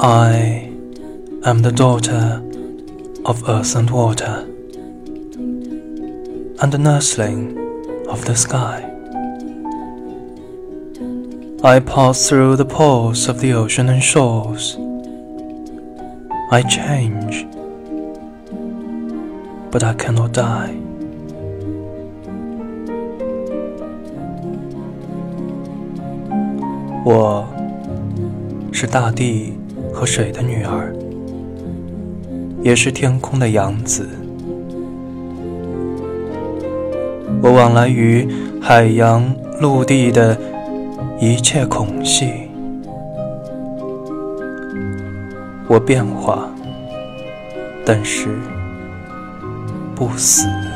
I am the daughter of earth and water, and the nursling of the sky. I pass through the pores of the ocean and shores. I change but I cannot die. 我是大地和水的女儿，也是天空的养子。我往来于海洋、陆地的一切孔隙。我变化，但是不死。